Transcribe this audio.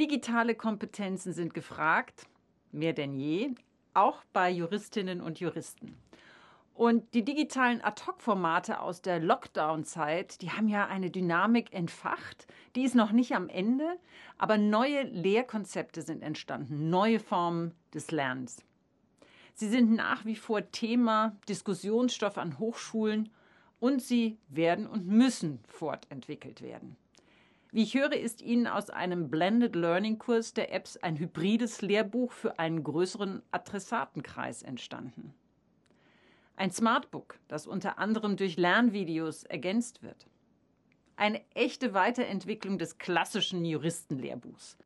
Digitale Kompetenzen sind gefragt, mehr denn je, auch bei Juristinnen und Juristen. Und die digitalen Ad-Hoc-Formate aus der Lockdown-Zeit, die haben ja eine Dynamik entfacht. Die ist noch nicht am Ende, aber neue Lehrkonzepte sind entstanden, neue Formen des Lernens. Sie sind nach wie vor Thema, Diskussionsstoff an Hochschulen und sie werden und müssen fortentwickelt werden. Wie ich höre, ist Ihnen aus einem Blended Learning Kurs der Apps ein hybrides Lehrbuch für einen größeren Adressatenkreis entstanden. Ein Smartbook, das unter anderem durch Lernvideos ergänzt wird. Eine echte Weiterentwicklung des klassischen Juristenlehrbuchs.